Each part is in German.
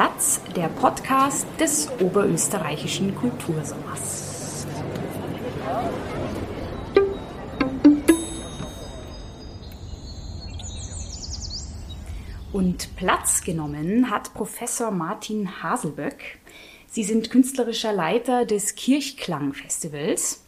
Platz, der Podcast des oberösterreichischen Kultursommers. Und Platz genommen hat Professor Martin Haselböck. Sie sind künstlerischer Leiter des Kirchklang-Festivals,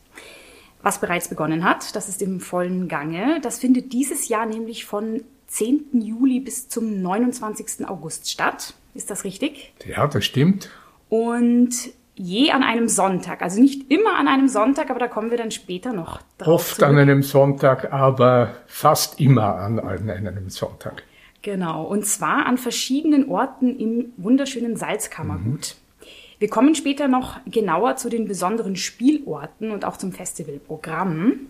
was bereits begonnen hat. Das ist im vollen Gange. Das findet dieses Jahr nämlich von 10. Juli bis zum 29. August statt. Ist das richtig? Ja, das stimmt. Und je an einem Sonntag, also nicht immer an einem Sonntag, aber da kommen wir dann später noch drauf. Oft zurück. an einem Sonntag, aber fast immer an einem Sonntag. Genau, und zwar an verschiedenen Orten im wunderschönen Salzkammergut. Mhm. Wir kommen später noch genauer zu den besonderen Spielorten und auch zum Festivalprogramm.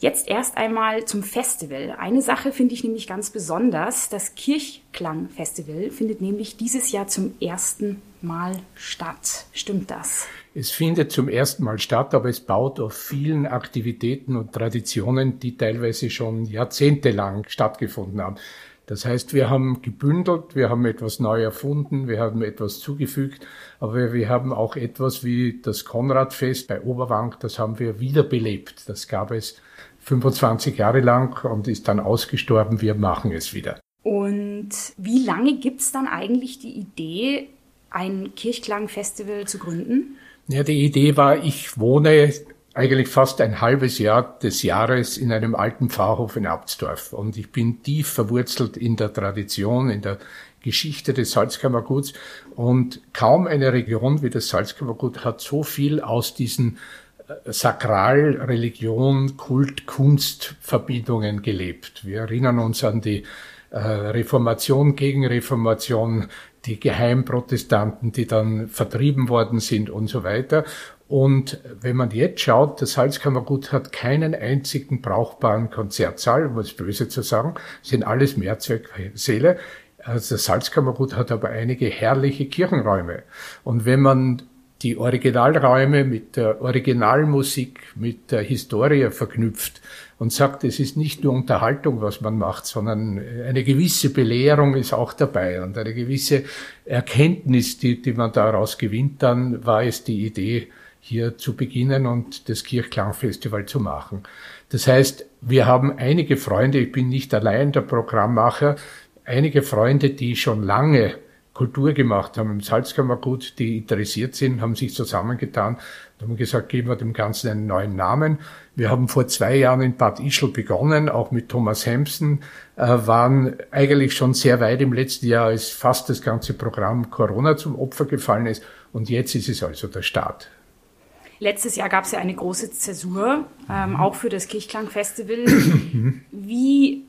Jetzt erst einmal zum Festival. Eine Sache finde ich nämlich ganz besonders. Das Kirchklang-Festival findet nämlich dieses Jahr zum ersten Mal statt. Stimmt das? Es findet zum ersten Mal statt, aber es baut auf vielen Aktivitäten und Traditionen, die teilweise schon jahrzehntelang stattgefunden haben. Das heißt, wir haben gebündelt, wir haben etwas neu erfunden, wir haben etwas zugefügt, aber wir haben auch etwas wie das Konradfest bei Oberwank, das haben wir wiederbelebt. Das gab es 25 Jahre lang und ist dann ausgestorben. Wir machen es wieder. Und wie lange gibt es dann eigentlich die Idee, ein Kirchklangfestival zu gründen? Ja, die Idee war, ich wohne eigentlich fast ein halbes Jahr des Jahres in einem alten Pfarrhof in Abtsdorf und ich bin tief verwurzelt in der Tradition, in der Geschichte des Salzkammerguts und kaum eine Region wie das Salzkammergut hat so viel aus diesen Sakral, Religion, Kult, Kunst Verbindungen gelebt. Wir erinnern uns an die äh, Reformation, Gegenreformation, die Geheimprotestanten, die dann vertrieben worden sind und so weiter. Und wenn man jetzt schaut, das Salzkammergut hat keinen einzigen brauchbaren Konzertsaal, um es böse zu sagen, sind alles Mehrzwecksäle. Also das Salzkammergut hat aber einige herrliche Kirchenräume. Und wenn man die Originalräume mit der Originalmusik, mit der Historie verknüpft und sagt, es ist nicht nur Unterhaltung, was man macht, sondern eine gewisse Belehrung ist auch dabei und eine gewisse Erkenntnis, die, die man daraus gewinnt, dann war es die Idee, hier zu beginnen und das Kirchklangfestival zu machen. Das heißt, wir haben einige Freunde, ich bin nicht allein der Programmmacher, einige Freunde, die schon lange Kultur gemacht haben im Salzkammergut, die interessiert sind, haben sich zusammengetan und haben gesagt, geben wir dem Ganzen einen neuen Namen. Wir haben vor zwei Jahren in Bad Ischl begonnen, auch mit Thomas Hemsen, äh, waren eigentlich schon sehr weit im letzten Jahr, als fast das ganze Programm Corona zum Opfer gefallen ist. Und jetzt ist es also der Start. Letztes Jahr gab es ja eine große Zäsur, ähm, auch für das Kirchklang-Festival. Wie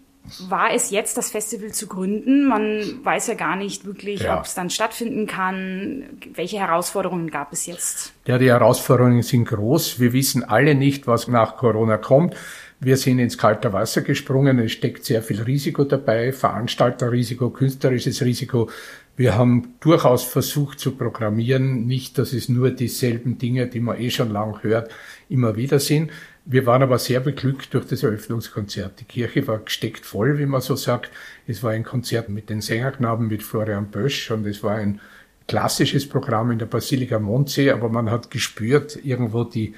war es jetzt, das Festival zu gründen? Man weiß ja gar nicht wirklich, ja. ob es dann stattfinden kann. Welche Herausforderungen gab es jetzt? Ja, die Herausforderungen sind groß. Wir wissen alle nicht, was nach Corona kommt. Wir sind ins kalte Wasser gesprungen. Es steckt sehr viel Risiko dabei. Veranstalterrisiko, künstlerisches Risiko. Wir haben durchaus versucht zu programmieren. Nicht, dass es nur dieselben Dinge, die man eh schon lang hört, immer wieder sind. Wir waren aber sehr beglückt durch das Eröffnungskonzert. Die Kirche war gesteckt voll, wie man so sagt. Es war ein Konzert mit den Sängerknaben, mit Florian Bösch und es war ein klassisches Programm in der Basilika Montsee, aber man hat gespürt irgendwo die,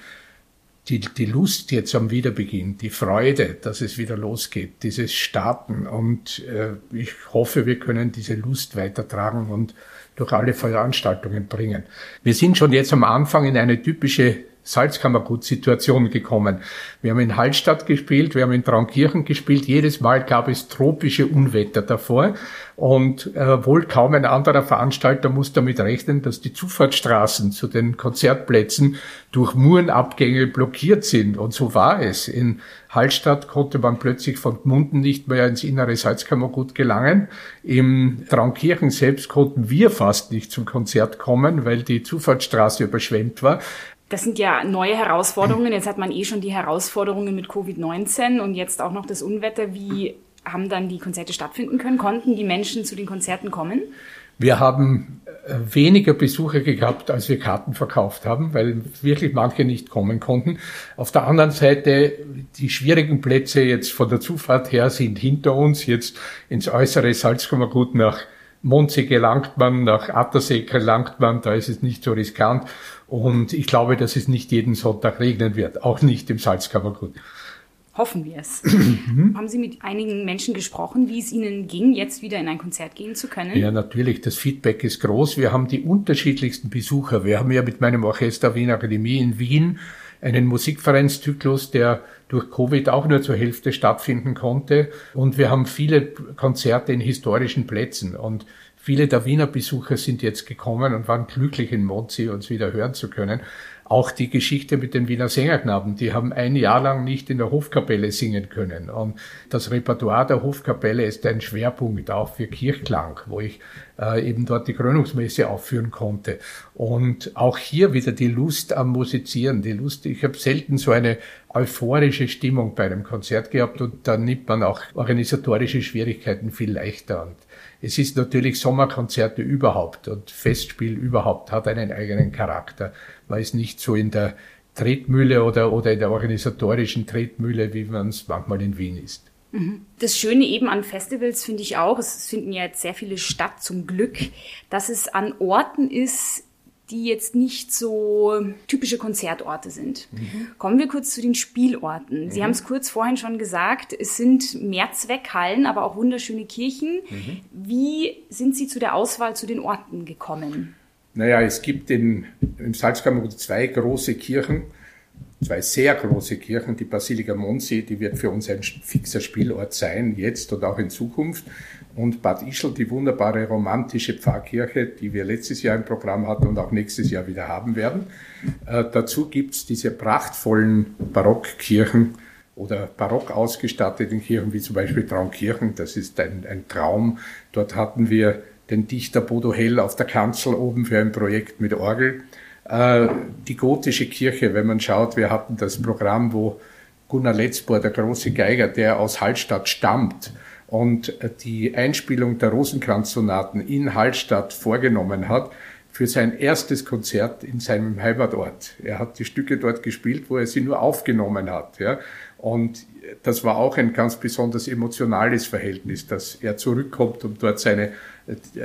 die, die Lust jetzt am Wiederbeginn, die Freude, dass es wieder losgeht, dieses Starten und äh, ich hoffe, wir können diese Lust weitertragen und durch alle Veranstaltungen bringen. Wir sind schon jetzt am Anfang in eine typische Salzkammergut-Situation gekommen. Wir haben in Hallstatt gespielt, wir haben in Traunkirchen gespielt. Jedes Mal gab es tropische Unwetter davor. Und äh, wohl kaum ein anderer Veranstalter muss damit rechnen, dass die Zufahrtsstraßen zu den Konzertplätzen durch Murenabgänge blockiert sind. Und so war es. In Hallstatt konnte man plötzlich von Gmunden nicht mehr ins innere Salzkammergut gelangen. Im Traunkirchen selbst konnten wir fast nicht zum Konzert kommen, weil die Zufahrtsstraße überschwemmt war. Das sind ja neue Herausforderungen. Jetzt hat man eh schon die Herausforderungen mit Covid-19 und jetzt auch noch das Unwetter. Wie haben dann die Konzerte stattfinden können? Konnten die Menschen zu den Konzerten kommen? Wir haben äh, weniger Besucher gehabt, als wir Karten verkauft haben, weil wirklich manche nicht kommen konnten. Auf der anderen Seite, die schwierigen Plätze jetzt von der Zufahrt her sind hinter uns, jetzt ins äußere Salzkammergut nach Mondsee gelangt man, nach Attersee gelangt man, da ist es nicht so riskant. Und ich glaube, dass es nicht jeden Sonntag regnen wird, auch nicht im Salzkammergut. Hoffen wir es. Haben Sie mit einigen Menschen gesprochen, wie es Ihnen ging, jetzt wieder in ein Konzert gehen zu können? Ja, natürlich. Das Feedback ist groß. Wir haben die unterschiedlichsten Besucher. Wir haben ja mit meinem Orchester Wien Akademie in Wien einen Musikvereinszyklus, der durch Covid auch nur zur Hälfte stattfinden konnte. Und wir haben viele Konzerte in historischen Plätzen. Und viele der Wiener Besucher sind jetzt gekommen und waren glücklich in Mondsee, uns wieder hören zu können. Auch die Geschichte mit den Wiener Sängerknaben, die haben ein Jahr lang nicht in der Hofkapelle singen können. Und das Repertoire der Hofkapelle ist ein Schwerpunkt auch für Kirchklang, wo ich äh, eben dort die Krönungsmesse aufführen konnte. Und auch hier wieder die Lust am Musizieren, die Lust, ich habe selten so eine euphorische Stimmung bei einem Konzert gehabt und da nimmt man auch organisatorische Schwierigkeiten viel leichter. Und es ist natürlich Sommerkonzerte überhaupt und Festspiel überhaupt hat einen eigenen Charakter. Man ist nicht so in der Tretmühle oder, oder in der organisatorischen Tretmühle, wie man es manchmal in Wien ist. Mhm. Das Schöne eben an Festivals finde ich auch, es finden ja jetzt sehr viele statt zum Glück, dass es an Orten ist, die jetzt nicht so typische Konzertorte sind. Mhm. Kommen wir kurz zu den Spielorten. Sie mhm. haben es kurz vorhin schon gesagt, es sind Mehrzweckhallen, aber auch wunderschöne Kirchen. Mhm. Wie sind Sie zu der Auswahl zu den Orten gekommen? Naja, es gibt in, im Salzkammergut zwei große Kirchen, zwei sehr große Kirchen. Die Basilika Monsi, die wird für uns ein fixer Spielort sein, jetzt und auch in Zukunft. Und Bad Ischl, die wunderbare romantische Pfarrkirche, die wir letztes Jahr im Programm hatten und auch nächstes Jahr wieder haben werden. Äh, dazu gibt's diese prachtvollen Barockkirchen oder barock ausgestatteten Kirchen, wie zum Beispiel Traunkirchen. Das ist ein, ein Traum. Dort hatten wir den Dichter Bodo Hell auf der Kanzel oben für ein Projekt mit Orgel. Äh, die gotische Kirche, wenn man schaut, wir hatten das Programm, wo Gunnar Letzbohr, der große Geiger, der aus Hallstatt stammt und die Einspielung der Rosenkranzsonaten in Hallstatt vorgenommen hat, für sein erstes Konzert in seinem Heimatort. Er hat die Stücke dort gespielt, wo er sie nur aufgenommen hat. Ja. Und das war auch ein ganz besonders emotionales Verhältnis, dass er zurückkommt, um dort seine,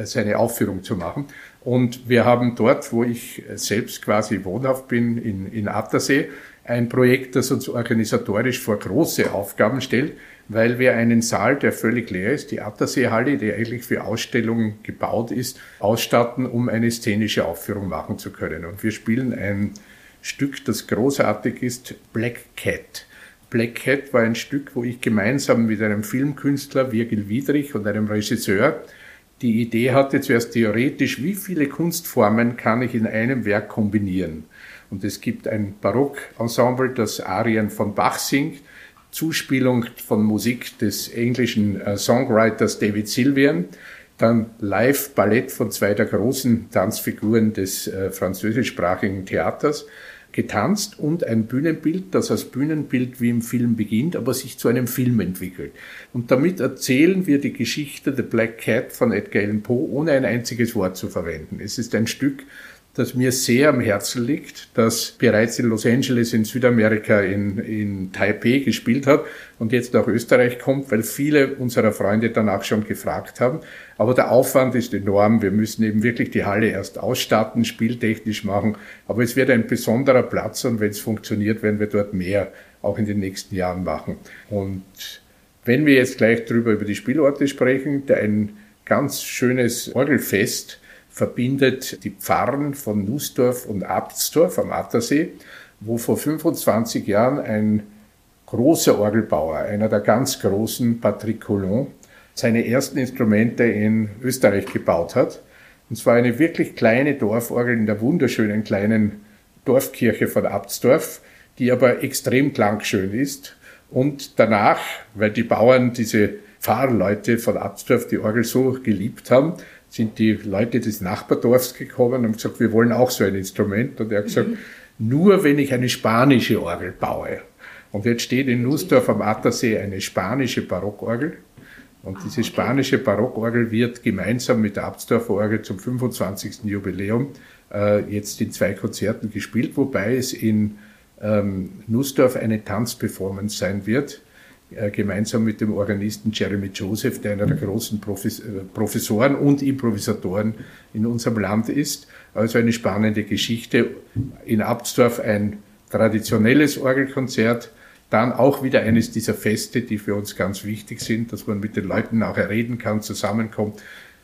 seine Aufführung zu machen. Und wir haben dort, wo ich selbst quasi wohnhaft bin, in, in Attersee, ein Projekt, das uns organisatorisch vor große Aufgaben stellt, weil wir einen Saal, der völlig leer ist, die Atterseehalle, die eigentlich für Ausstellungen gebaut ist, ausstatten, um eine szenische Aufführung machen zu können. Und wir spielen ein Stück, das großartig ist, Black Cat. Black Cat war ein Stück, wo ich gemeinsam mit einem Filmkünstler, Virgil Wiedrich, und einem Regisseur die Idee hatte, zuerst theoretisch, wie viele Kunstformen kann ich in einem Werk kombinieren. Und es gibt ein Barockensemble, das Arien von Bach singt, Zuspielung von Musik des englischen äh, Songwriters David Sylvian, dann Live-Ballett von zwei der großen Tanzfiguren des äh, französischsprachigen Theaters, getanzt und ein Bühnenbild, das als Bühnenbild wie im Film beginnt, aber sich zu einem Film entwickelt. Und damit erzählen wir die Geschichte The Black Cat von Edgar Allan Poe, ohne ein einziges Wort zu verwenden. Es ist ein Stück, das mir sehr am Herzen liegt, das bereits in Los Angeles in Südamerika in, in Taipei gespielt hat und jetzt nach Österreich kommt, weil viele unserer Freunde danach schon gefragt haben. Aber der Aufwand ist enorm. Wir müssen eben wirklich die Halle erst ausstatten, spieltechnisch machen. Aber es wird ein besonderer Platz und wenn es funktioniert, werden wir dort mehr auch in den nächsten Jahren machen. Und wenn wir jetzt gleich drüber über die Spielorte sprechen, ein ganz schönes Orgelfest verbindet die Pfarren von Nussdorf und Abtsdorf am Attersee, wo vor 25 Jahren ein großer Orgelbauer, einer der ganz großen, Patrick Coulon, seine ersten Instrumente in Österreich gebaut hat. Und zwar eine wirklich kleine Dorforgel in der wunderschönen kleinen Dorfkirche von Abtsdorf, die aber extrem klangschön ist. Und danach, weil die Bauern diese Pfarrleute von Abtsdorf die Orgel so geliebt haben, sind die Leute des Nachbardorfs gekommen und haben gesagt, wir wollen auch so ein Instrument. Und er hat gesagt, mhm. nur wenn ich eine spanische Orgel baue. Und jetzt steht in Nussdorf am Attersee eine spanische Barockorgel. Und diese spanische Barockorgel wird gemeinsam mit der Abtsdorfer Orgel zum 25. Jubiläum äh, jetzt in zwei Konzerten gespielt, wobei es in ähm, Nussdorf eine Tanzperformance sein wird, gemeinsam mit dem Organisten Jeremy Joseph, der einer der großen Profes äh, Professoren und Improvisatoren in unserem Land ist. Also eine spannende Geschichte. In Abtsdorf ein traditionelles Orgelkonzert, dann auch wieder eines dieser Feste, die für uns ganz wichtig sind, dass man mit den Leuten nachher reden kann, zusammenkommt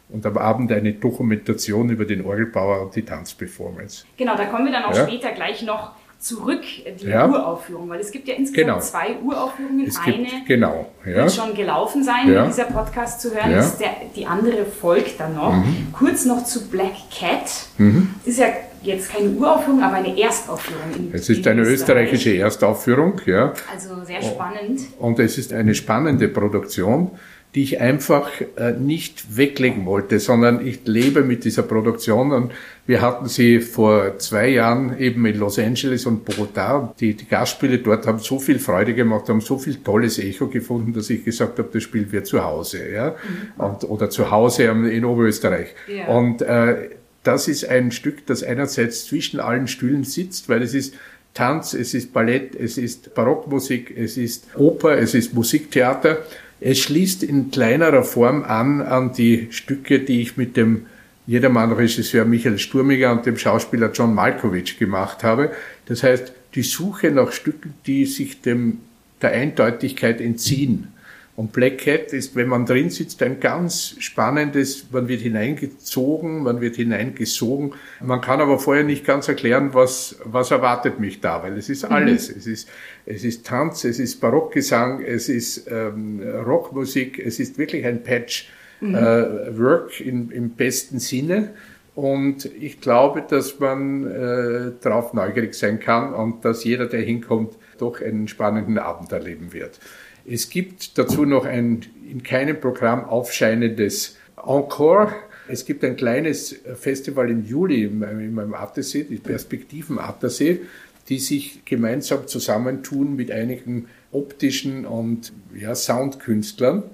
und am Abend eine Dokumentation über den Orgelbauer und die Tanzperformance. Genau, da kommen wir dann auch ja. später gleich noch zurück, die ja. Uraufführung, weil es gibt ja insgesamt genau. zwei Uraufführungen. Es eine genau, ja. wird schon gelaufen sein, ja. wenn dieser Podcast zu hören ist, der, die andere folgt dann noch. Mhm. Kurz noch zu Black Cat. Mhm. ist ja jetzt keine Uraufführung, aber eine Erstaufführung. Es ist eine österreichische Erstaufführung, ja. Also sehr spannend. Und es ist eine spannende Produktion die ich einfach äh, nicht weglegen wollte, sondern ich lebe mit dieser Produktion und wir hatten sie vor zwei Jahren eben in Los Angeles und Bogotá. Die, die Gastspiele dort haben so viel Freude gemacht, haben so viel tolles Echo gefunden, dass ich gesagt habe, das Spiel wird zu Hause, ja, mhm. und, oder zu Hause in Oberösterreich. Ja. Und äh, das ist ein Stück, das einerseits zwischen allen Stühlen sitzt, weil es ist Tanz, es ist Ballett, es ist Barockmusik, es ist Oper, es ist Musiktheater es schließt in kleinerer Form an an die Stücke, die ich mit dem Jedermann-Regisseur Michael Sturmiger und dem Schauspieler John Malkovich gemacht habe. Das heißt, die Suche nach Stücken, die sich dem, der Eindeutigkeit entziehen. Und Black Cat ist, wenn man drin sitzt, ein ganz spannendes, man wird hineingezogen, man wird hineingesogen. Man kann aber vorher nicht ganz erklären, was, was erwartet mich da, weil es ist mhm. alles. Mhm. Es ist, es ist Tanz, es ist Barockgesang, es ist ähm, Rockmusik, es ist wirklich ein Patch mhm. äh, Work in, im besten Sinne. Und ich glaube, dass man äh, darauf neugierig sein kann und dass jeder, der hinkommt, doch einen spannenden Abend erleben wird. Es gibt dazu noch ein in keinem Programm aufscheinendes Encore. Es gibt ein kleines Festival im Juli in meinem Attersee, die Perspektiven Attersee, die sich gemeinsam zusammentun mit einigen optischen und ja, Soundkünstlern.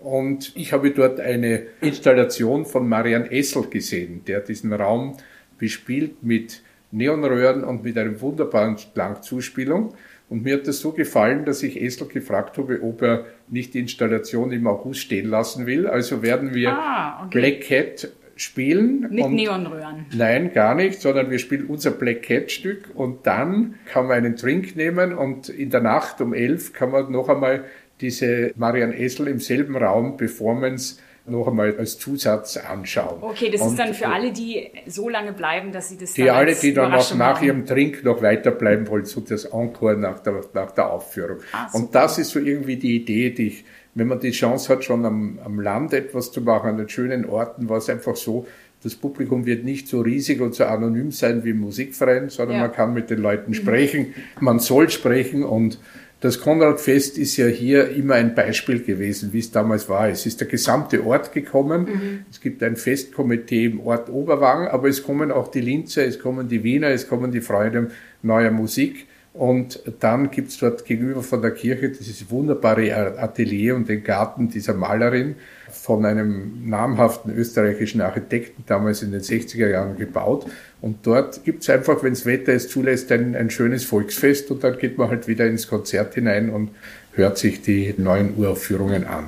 Und ich habe dort eine Installation von Marian Essel gesehen, der diesen Raum bespielt mit Neonröhren und mit einer wunderbaren Klangzuspielung. Und mir hat das so gefallen, dass ich Esel gefragt habe, ob er nicht die Installation im August stehen lassen will. Also werden wir ah, okay. Black Cat spielen. Mit Neonröhren. Nein, gar nicht, sondern wir spielen unser Black Cat Stück und dann kann man einen Drink nehmen und in der Nacht um elf kann man noch einmal diese Marianne Essel im selben Raum Performance noch einmal als Zusatz anschauen. Okay, das und ist dann für alle, die so lange bleiben, dass sie das Die alle, die dann noch nach ihrem Trink noch weiterbleiben wollen, so das Encore nach der, nach der Aufführung. Ah, und das ist so irgendwie die Idee, die ich, wenn man die Chance hat, schon am, am Land etwas zu machen, an den schönen Orten, war es einfach so, das Publikum wird nicht so riesig und so anonym sein wie im Musikverein, sondern ja. man kann mit den Leuten sprechen, man soll sprechen und das Konradfest ist ja hier immer ein Beispiel gewesen, wie es damals war. Es ist der gesamte Ort gekommen. Mhm. Es gibt ein Festkomitee im Ort Oberwang, aber es kommen auch die Linzer, es kommen die Wiener, es kommen die Freude neuer Musik. Und dann gibt's dort gegenüber von der Kirche dieses wunderbare Atelier und den Garten dieser Malerin von einem namhaften österreichischen Architekten damals in den 60er Jahren gebaut. Und dort gibt's einfach, wenns Wetter es zulässt, ein, ein schönes Volksfest und dann geht man halt wieder ins Konzert hinein und hört sich die neuen Uraufführungen an.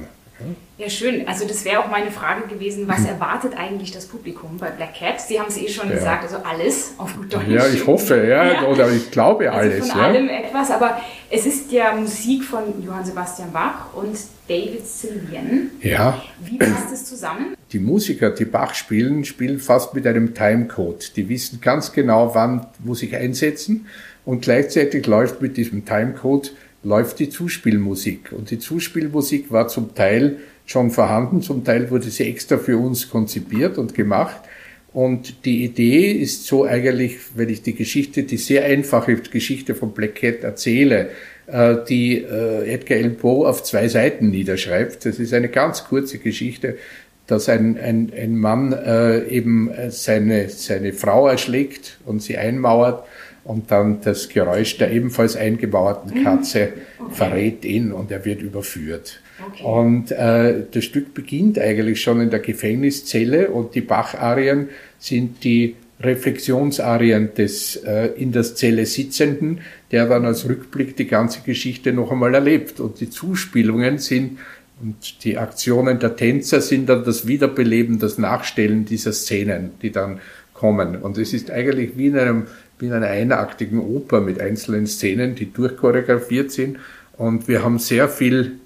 Ja, schön. Also das wäre auch meine Frage gewesen, was erwartet eigentlich das Publikum bei Black Cat? Sie haben es eh schon ja. gesagt, also alles auf gut Deutsch. Ja, ich hoffe, ja, ja. oder ich glaube also alles. Von ja. allem etwas, aber es ist ja Musik von Johann Sebastian Bach und David Sylvian. Ja. Wie passt es zusammen? Die Musiker, die Bach spielen, spielen fast mit einem Timecode. Die wissen ganz genau, wann muss ich einsetzen und gleichzeitig läuft mit diesem Timecode läuft die Zuspielmusik. Und die Zuspielmusik war zum Teil schon vorhanden, zum Teil wurde sie extra für uns konzipiert und gemacht. Und die Idee ist so eigentlich, wenn ich die Geschichte, die sehr einfache Geschichte von Black Cat erzähle, äh, die äh, Edgar Allan Poe auf zwei Seiten niederschreibt. Das ist eine ganz kurze Geschichte, dass ein, ein, ein Mann äh, eben seine, seine Frau erschlägt und sie einmauert und dann das Geräusch der ebenfalls eingebauerten mhm. Katze okay. verrät ihn und er wird überführt. Okay. Und äh, das Stück beginnt eigentlich schon in der Gefängniszelle und die Bach-Arien sind die Reflexionsarien des äh, in der Zelle Sitzenden, der dann als Rückblick die ganze Geschichte noch einmal erlebt. Und die Zuspielungen sind und die Aktionen der Tänzer sind dann das Wiederbeleben, das Nachstellen dieser Szenen, die dann kommen. Und es ist eigentlich wie in, einem, wie in einer einaktigen Oper mit einzelnen Szenen, die durchchoreografiert sind. Und wir haben sehr viel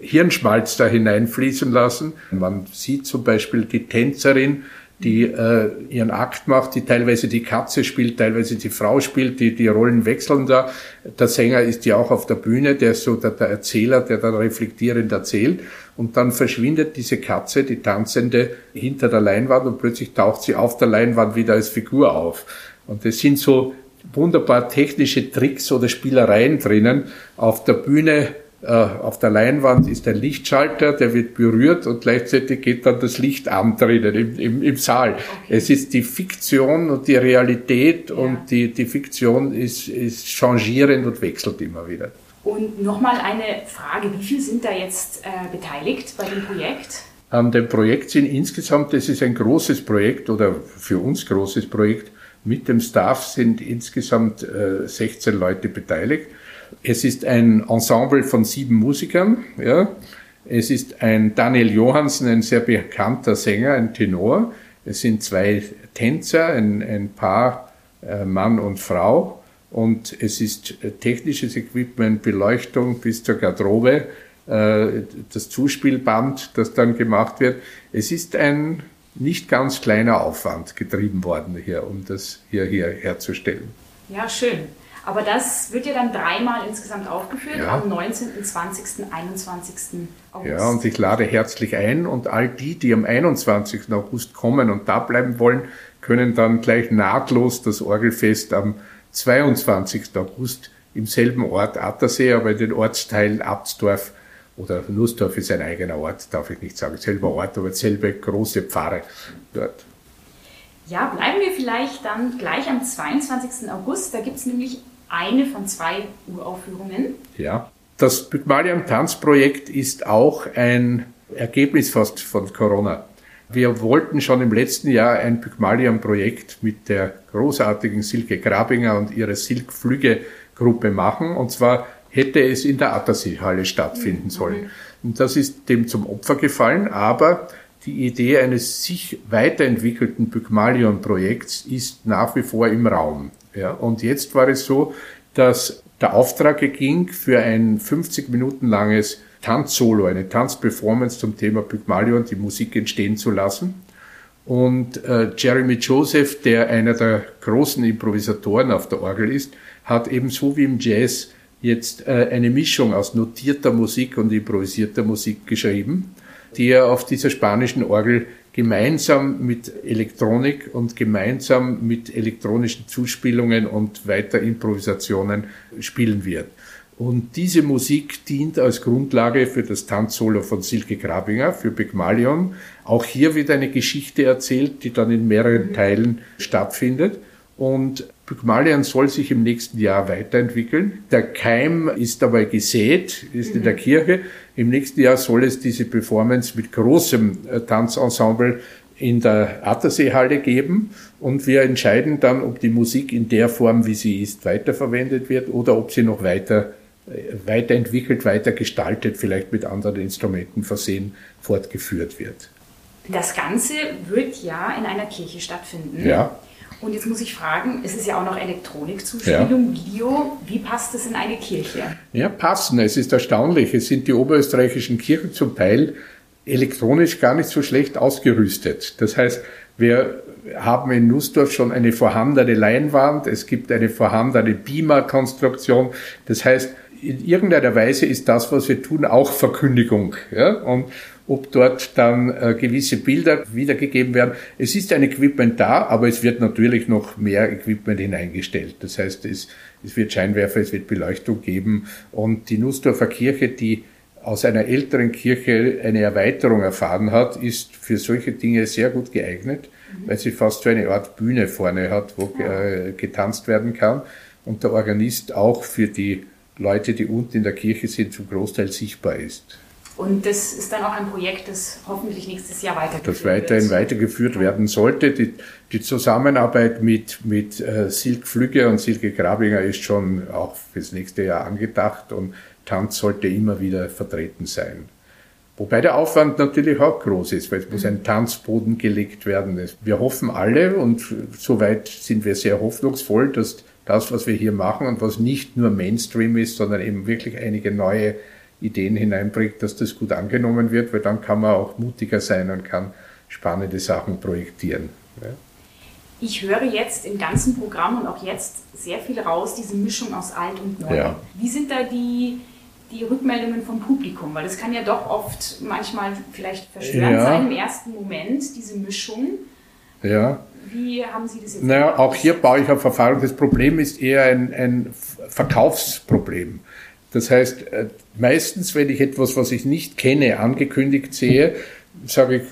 Hirnschmalz da hineinfließen lassen. Man sieht zum Beispiel die Tänzerin, die äh, ihren Akt macht, die teilweise die Katze spielt, teilweise die Frau spielt, die, die Rollen wechseln da. Der Sänger ist ja auch auf der Bühne, der ist so der, der Erzähler, der dann reflektierend erzählt. Und dann verschwindet diese Katze, die Tanzende, hinter der Leinwand und plötzlich taucht sie auf der Leinwand wieder als Figur auf. Und das sind so wunderbar technische Tricks oder Spielereien drinnen. Auf der Bühne äh, auf der Leinwand ist ein Lichtschalter, der wird berührt und gleichzeitig geht dann das Licht an drinnen im, im, im Saal. Okay. Es ist die Fiktion und die Realität ja. und die, die Fiktion ist, ist changierend und wechselt immer wieder. Und nochmal eine Frage, wie viele sind da jetzt äh, beteiligt bei dem Projekt? An dem Projekt sind insgesamt, das ist ein großes Projekt oder für uns großes Projekt, mit dem Staff sind insgesamt äh, 16 Leute beteiligt. Es ist ein Ensemble von sieben Musikern. Ja. Es ist ein Daniel Johansen, ein sehr bekannter Sänger, ein Tenor. Es sind zwei Tänzer, ein, ein Paar äh, Mann und Frau. Und es ist äh, technisches Equipment, Beleuchtung bis zur Garderobe, äh, das Zuspielband, das dann gemacht wird. Es ist ein nicht ganz kleiner Aufwand getrieben worden hier, um das hier, hier herzustellen. Ja, schön. Aber das wird ja dann dreimal insgesamt aufgeführt, ja. am 19., 20., 21. August. Ja, und ich lade herzlich ein und all die, die am 21. August kommen und da bleiben wollen, können dann gleich nahtlos das Orgelfest am 22. August im selben Ort Attersee, aber in den Ortsteilen Abtsdorf oder Nussdorf ist ein eigener Ort, darf ich nicht sagen, selber Ort, aber selbe große Pfarre dort. Ja, bleiben wir vielleicht dann gleich am 22. August. Da gibt es nämlich eine von zwei Uraufführungen. Ja, das Pygmalion Tanzprojekt ist auch ein Ergebnis fast von Corona. Wir wollten schon im letzten Jahr ein Pygmalion Projekt mit der großartigen Silke Grabinger und ihrer Silk Flüge Gruppe machen. Und zwar hätte es in der Attersee-Halle stattfinden mhm. sollen. Und das ist dem zum Opfer gefallen, aber die Idee eines sich weiterentwickelten Pygmalion-Projekts ist nach wie vor im Raum. Ja, und jetzt war es so, dass der Auftrag ging für ein 50 Minuten langes Tanzsolo, eine Tanzperformance zum Thema Pygmalion, die Musik entstehen zu lassen. Und äh, Jeremy Joseph, der einer der großen Improvisatoren auf der Orgel ist, hat ebenso wie im Jazz jetzt äh, eine Mischung aus notierter Musik und improvisierter Musik geschrieben, die er auf dieser spanischen Orgel gemeinsam mit Elektronik und gemeinsam mit elektronischen Zuspielungen und weiter Improvisationen spielen wird. Und diese Musik dient als Grundlage für das Tanzsolo von Silke Grabinger, für Pygmalion. Auch hier wird eine Geschichte erzählt, die dann in mehreren Teilen stattfindet. Und Pygmalion soll sich im nächsten Jahr weiterentwickeln. Der Keim ist dabei gesät, ist in der mhm. Kirche. Im nächsten Jahr soll es diese Performance mit großem äh, Tanzensemble in der Atterseehalle geben und wir entscheiden dann, ob die Musik in der Form, wie sie ist, weiterverwendet wird oder ob sie noch weiter äh, weiterentwickelt, weiter gestaltet, vielleicht mit anderen Instrumenten versehen, fortgeführt wird. Das Ganze wird ja in einer Kirche stattfinden. Ja. Und jetzt muss ich fragen, es ist ja auch noch Elektronikzuspielung, ja. Video. Wie passt das in eine Kirche? Ja, passen. Es ist erstaunlich. Es sind die oberösterreichischen Kirchen zum Teil elektronisch gar nicht so schlecht ausgerüstet. Das heißt, wir haben in Nussdorf schon eine vorhandene Leinwand, es gibt eine vorhandene Beamer-Konstruktion. Das heißt, in irgendeiner Weise ist das, was wir tun, auch Verkündigung. Ja? Und ob dort dann äh, gewisse Bilder wiedergegeben werden. Es ist ein Equipment da, aber es wird natürlich noch mehr Equipment hineingestellt. Das heißt, es, es wird Scheinwerfer, es wird Beleuchtung geben und die Nussdorfer Kirche, die aus einer älteren Kirche eine Erweiterung erfahren hat, ist für solche Dinge sehr gut geeignet, mhm. weil sie fast so eine Art Bühne vorne hat, wo äh, getanzt werden kann und der Organist auch für die Leute, die unten in der Kirche sind, zum Großteil sichtbar ist. Und das ist dann auch ein Projekt, das hoffentlich nächstes Jahr weitergeführt wird. Das weiterhin wird. weitergeführt werden sollte. Die, die Zusammenarbeit mit, mit äh, Silke Flügge und Silke Grabinger ist schon auch fürs nächste Jahr angedacht und Tanz sollte immer wieder vertreten sein. Wobei der Aufwand natürlich auch groß ist, weil es muss ein Tanzboden gelegt werden. Wir hoffen alle und soweit sind wir sehr hoffnungsvoll, dass das, was wir hier machen und was nicht nur Mainstream ist, sondern eben wirklich einige neue Ideen hineinbringt, dass das gut angenommen wird, weil dann kann man auch mutiger sein und kann spannende Sachen projektieren. Ja. Ich höre jetzt im ganzen Programm und auch jetzt sehr viel raus, diese Mischung aus alt und neu. Ja. Wie sind da die, die Rückmeldungen vom Publikum? Weil das kann ja doch oft manchmal vielleicht verstörend ja. sein im ersten Moment, diese Mischung. Ja. Wie haben Sie das jetzt Naja, auch hier baue ich auf Erfahrung. Das Problem ist eher ein, ein Verkaufsproblem. Das heißt, äh, meistens, wenn ich etwas, was ich nicht kenne, angekündigt sehe, sage ich,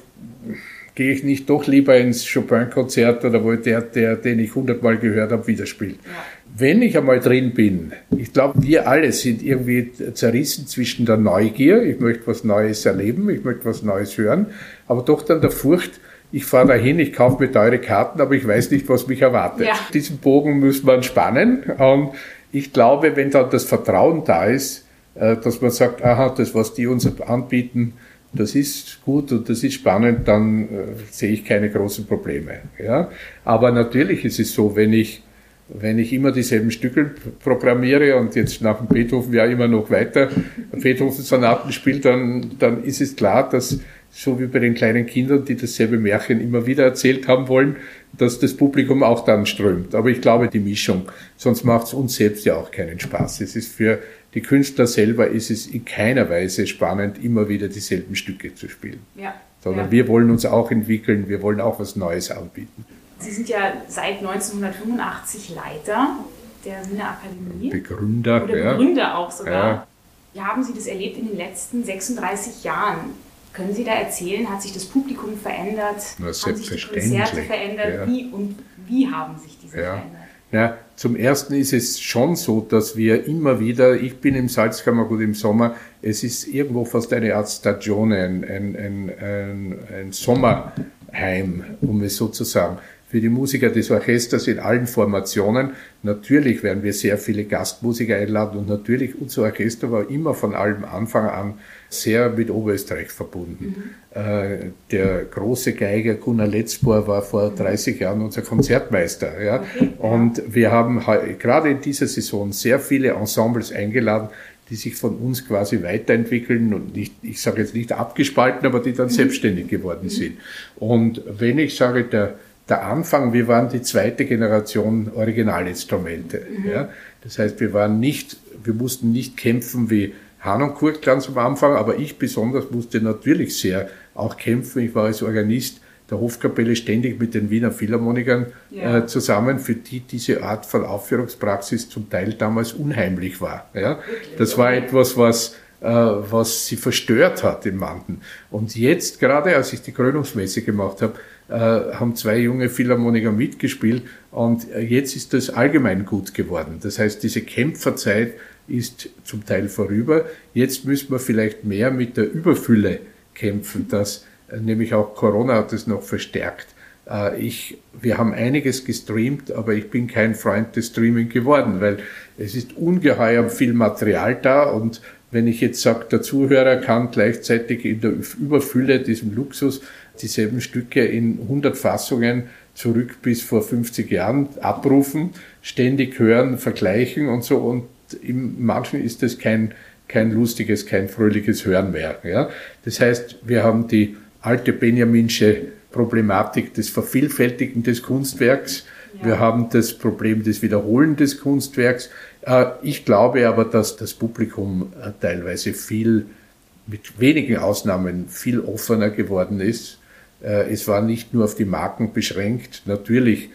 gehe ich nicht doch lieber ins Chopin-Konzert oder wo der, der, den ich hundertmal gehört habe, wieder spielt. Ja. Wenn ich einmal drin bin, ich glaube, wir alle sind irgendwie zerrissen zwischen der Neugier, ich möchte was Neues erleben, ich möchte was Neues hören, aber doch dann der Furcht, ich fahre dahin, ich kaufe mir teure Karten, aber ich weiß nicht, was mich erwartet. Ja. Diesen Bogen muss man spannen und ich glaube, wenn dann das Vertrauen da ist, äh, dass man sagt, aha, das, was die uns anbieten, das ist gut und das ist spannend, dann äh, sehe ich keine großen Probleme. Ja? Aber natürlich ist es so, wenn ich, wenn ich immer dieselben Stücke programmiere und jetzt nach dem Beethoven ja immer noch weiter Beethoven-Sonaten spiele, dann, dann ist es klar, dass so wie bei den kleinen Kindern, die dasselbe Märchen immer wieder erzählt haben wollen, dass das Publikum auch dann strömt. Aber ich glaube, die Mischung, sonst macht es uns selbst ja auch keinen Spaß. Es ist für die Künstler selber ist es in keiner Weise spannend, immer wieder dieselben Stücke zu spielen. Ja. Sondern ja. wir wollen uns auch entwickeln, wir wollen auch was Neues anbieten. Sie sind ja seit 1985 Leiter der Wiener Akademie. Begründer. Oder Begründer ja. auch sogar. Ja. Wie haben Sie das erlebt in den letzten 36 Jahren? Können Sie da erzählen, hat sich das Publikum verändert? Na, haben sich die Konzerte verändert? Ja. Wie und wie haben sich diese ja. verändert? Ja, zum Ersten ist es schon so, dass wir immer wieder, ich bin im Salzkammergut im Sommer, es ist irgendwo fast eine Art Stagione, ein, ein, ein, ein, ein Sommerheim, um es so zu sagen für die Musiker des Orchesters in allen Formationen. Natürlich werden wir sehr viele Gastmusiker einladen und natürlich unser Orchester war immer von allem Anfang an sehr mit Oberösterreich verbunden. Mhm. Äh, der große Geiger Gunnar Letzbohr war vor 30 Jahren unser Konzertmeister. Ja? Okay. Und wir haben gerade in dieser Saison sehr viele Ensembles eingeladen, die sich von uns quasi weiterentwickeln und nicht, ich sage jetzt nicht abgespalten, aber die dann mhm. selbstständig geworden mhm. sind. Und wenn ich sage, der der Anfang, wir waren die zweite Generation Originalinstrumente. Mhm. Ja? Das heißt, wir waren nicht, wir mussten nicht kämpfen wie Hahn und Kurt ganz am Anfang, aber ich besonders musste natürlich sehr auch kämpfen. Ich war als Organist der Hofkapelle ständig mit den Wiener Philharmonikern ja. äh, zusammen, für die diese Art von Aufführungspraxis zum Teil damals unheimlich war. Ja? Das war etwas, was äh, was sie verstört hat in Manden. Und jetzt, gerade als ich die Krönungsmesse gemacht habe, haben zwei junge Philharmoniker mitgespielt und äh, jetzt ist das allgemein gut geworden. Das heißt, diese Kämpferzeit ist zum Teil vorüber. Jetzt müssen wir vielleicht mehr mit der Überfülle kämpfen, dass äh, nämlich auch Corona hat es noch verstärkt. Ich, wir haben einiges gestreamt, aber ich bin kein Freund des Streaming geworden, weil es ist ungeheuer viel Material da und wenn ich jetzt sage, der Zuhörer kann gleichzeitig in der Überfülle, diesem Luxus, dieselben Stücke in 100 Fassungen zurück bis vor 50 Jahren abrufen, ständig hören, vergleichen und so. Und in manchen ist das kein, kein lustiges, kein fröhliches Hören mehr. Ja? Das heißt, wir haben die alte Benjaminsche Problematik des Vervielfältigen des Kunstwerks. Ja. Wir haben das Problem des Wiederholen des Kunstwerks. Äh, ich glaube aber, dass das Publikum äh, teilweise viel, mit wenigen Ausnahmen, viel offener geworden ist es war nicht nur auf die Marken beschränkt. Natürlich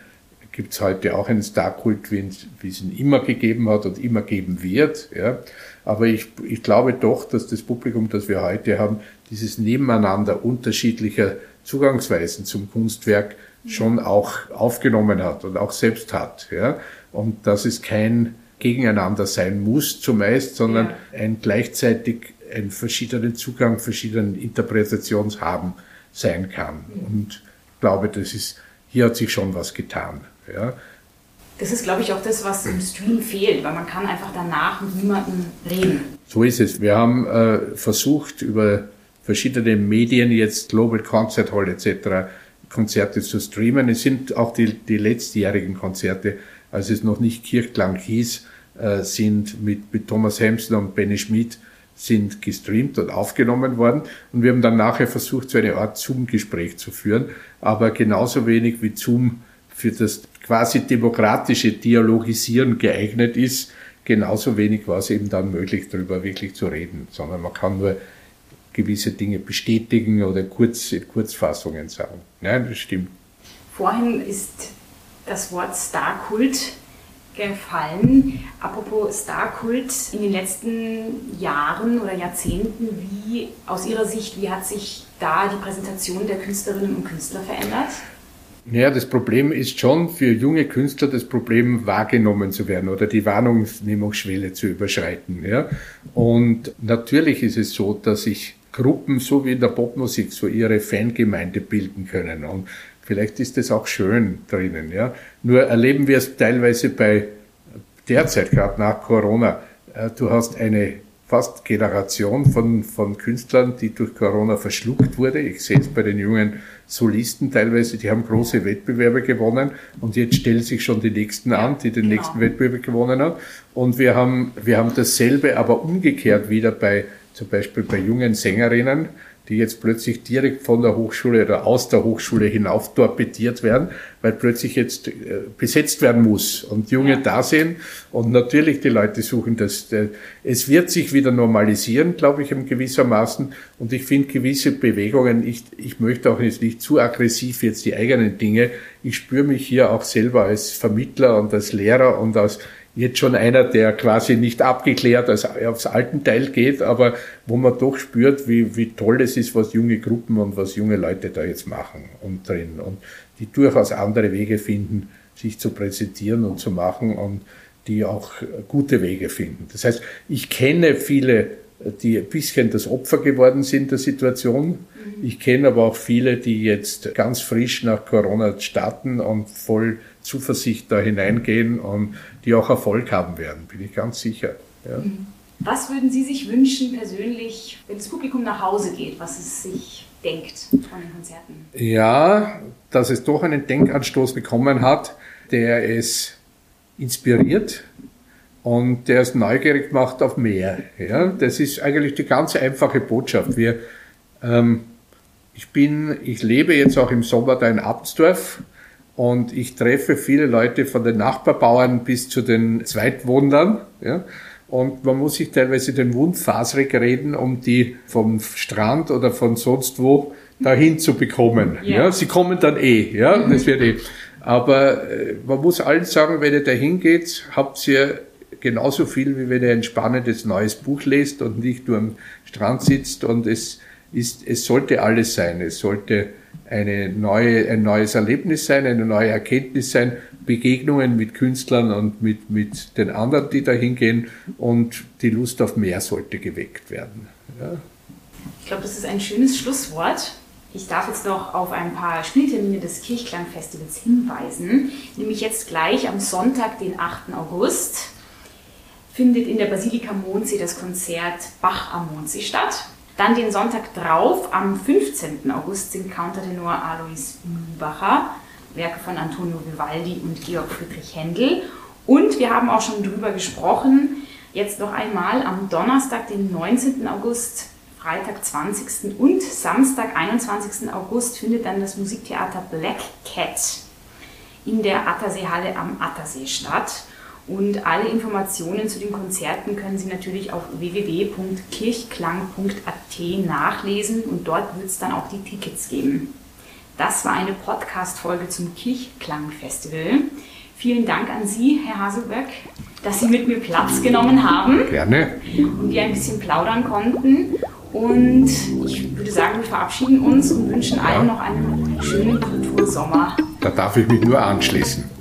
gibt es heute auch einen Starkult, wie, wie es ihn immer gegeben hat und immer geben wird. Ja. Aber ich, ich glaube doch, dass das Publikum, das wir heute haben, dieses Nebeneinander unterschiedlicher Zugangsweisen zum Kunstwerk schon auch aufgenommen hat und auch selbst hat. Ja. Und dass es kein Gegeneinander sein muss zumeist, sondern ja. ein gleichzeitig einen verschiedenen Zugang, verschiedenen Interpretationshaben sein kann. Und ich glaube, das ist, hier hat sich schon was getan. Ja. Das ist, glaube ich, auch das, was im Stream fehlt, weil man kann einfach danach mit niemandem reden. So ist es. Wir haben äh, versucht, über verschiedene Medien jetzt, Global Concert Hall etc., Konzerte zu streamen. Es sind auch die, die letztjährigen Konzerte, als es noch nicht Kirchklang hieß, äh, sind mit, mit Thomas Hemsler und Benny Schmidt sind gestreamt und aufgenommen worden. Und wir haben dann nachher versucht, so eine Art Zoom-Gespräch zu führen, aber genauso wenig wie Zoom für das quasi demokratische Dialogisieren geeignet ist, genauso wenig war es eben dann möglich, darüber wirklich zu reden, sondern man kann nur gewisse Dinge bestätigen oder kurz, Kurzfassungen sagen. Nein, das stimmt. Vorhin ist das Wort Starkult gefallen. Apropos Starkult, in den letzten Jahren oder Jahrzehnten, wie aus Ihrer Sicht, wie hat sich da die Präsentation der Künstlerinnen und Künstler verändert? Naja, das Problem ist schon für junge Künstler das Problem wahrgenommen zu werden oder die Wahrnehmungsschwelle zu überschreiten. Ja? Und natürlich ist es so, dass sich Gruppen so wie in der Popmusik so ihre Fangemeinde bilden können. Und vielleicht ist das auch schön drinnen. Ja? Nur erleben wir es teilweise bei derzeit, gerade nach Corona. Äh, du hast eine fast Generation von, von Künstlern, die durch Corona verschluckt wurde. Ich sehe es bei den jungen Solisten teilweise, die haben große Wettbewerbe gewonnen und jetzt stellen sich schon die nächsten an, die den genau. nächsten Wettbewerb gewonnen haben. Und wir haben, wir haben dasselbe aber umgekehrt wieder bei, zum Beispiel bei jungen Sängerinnen, die jetzt plötzlich direkt von der Hochschule oder aus der Hochschule hinauf torpediert werden, weil plötzlich jetzt äh, besetzt werden muss und Junge ja. da sind und natürlich die Leute suchen das. Äh, es wird sich wieder normalisieren, glaube ich, in gewissermaßen und ich finde gewisse Bewegungen, ich, ich möchte auch jetzt nicht zu aggressiv jetzt die eigenen Dinge, ich spüre mich hier auch selber als Vermittler und als Lehrer und als jetzt schon einer, der quasi nicht abgeklärt als, aufs alten Teil geht, aber wo man doch spürt, wie, wie toll es ist, was junge Gruppen und was junge Leute da jetzt machen und drin und die durchaus andere Wege finden, sich zu präsentieren und zu machen und die auch gute Wege finden. Das heißt, ich kenne viele, die ein bisschen das Opfer geworden sind der Situation. Mhm. Ich kenne aber auch viele, die jetzt ganz frisch nach Corona starten und voll Zuversicht da hineingehen und die auch Erfolg haben werden, bin ich ganz sicher. Ja. Mhm. Was würden Sie sich wünschen persönlich, wenn das Publikum nach Hause geht, was es sich denkt von den Konzerten? Ja, dass es doch einen Denkanstoß bekommen hat, der es inspiriert und der es neugierig macht auf mehr. Ja, das ist eigentlich die ganz einfache Botschaft. Wir, ähm, ich bin, ich lebe jetzt auch im Sommer da in Abtsdorf und ich treffe viele Leute von den Nachbarbauern bis zu den Zweitwohnern. Ja? Und man muss sich teilweise den Mund faserig reden, um die vom Strand oder von sonst wo dahin zu bekommen. Ja. ja? Sie kommen dann eh, ja, das wird eh. Aber äh, man muss allen sagen, wenn ihr dahin geht, habt ihr genauso viel, wie wenn ihr ein spannendes neues Buch lest und nicht nur am Strand sitzt. Und es ist, es sollte alles sein. Es sollte eine neue, ein neues Erlebnis sein, eine neue Erkenntnis sein, Begegnungen mit Künstlern und mit, mit den anderen, die da hingehen und die Lust auf mehr sollte geweckt werden. Ja. Ich glaube, das ist ein schönes Schlusswort. Ich darf jetzt noch auf ein paar Spieltermine des Kirchklangfestivals hinweisen. Nämlich jetzt gleich am Sonntag, den 8. August, findet in der Basilika Mondsee das Konzert Bach am Mondsee statt. Dann den Sonntag drauf, am 15. August, singt Countertenor Alois Mühlbacher, Werke von Antonio Vivaldi und Georg Friedrich Händel. Und wir haben auch schon drüber gesprochen, jetzt noch einmal am Donnerstag, den 19. August, Freitag 20. und Samstag 21. August findet dann das Musiktheater Black Cat in der Atterseehalle am Attersee statt. Und alle Informationen zu den Konzerten können Sie natürlich auf www.kirchklang.at nachlesen und dort wird es dann auch die Tickets geben. Das war eine Podcast-Folge zum Kirchklang-Festival. Vielen Dank an Sie, Herr Haselberg, dass Sie mit mir Platz genommen haben. Gerne. Und wir ein bisschen plaudern konnten. Und ich würde sagen, wir verabschieden uns und wünschen ja. allen noch einen schönen Kultursommer. Da darf ich mich nur anschließen.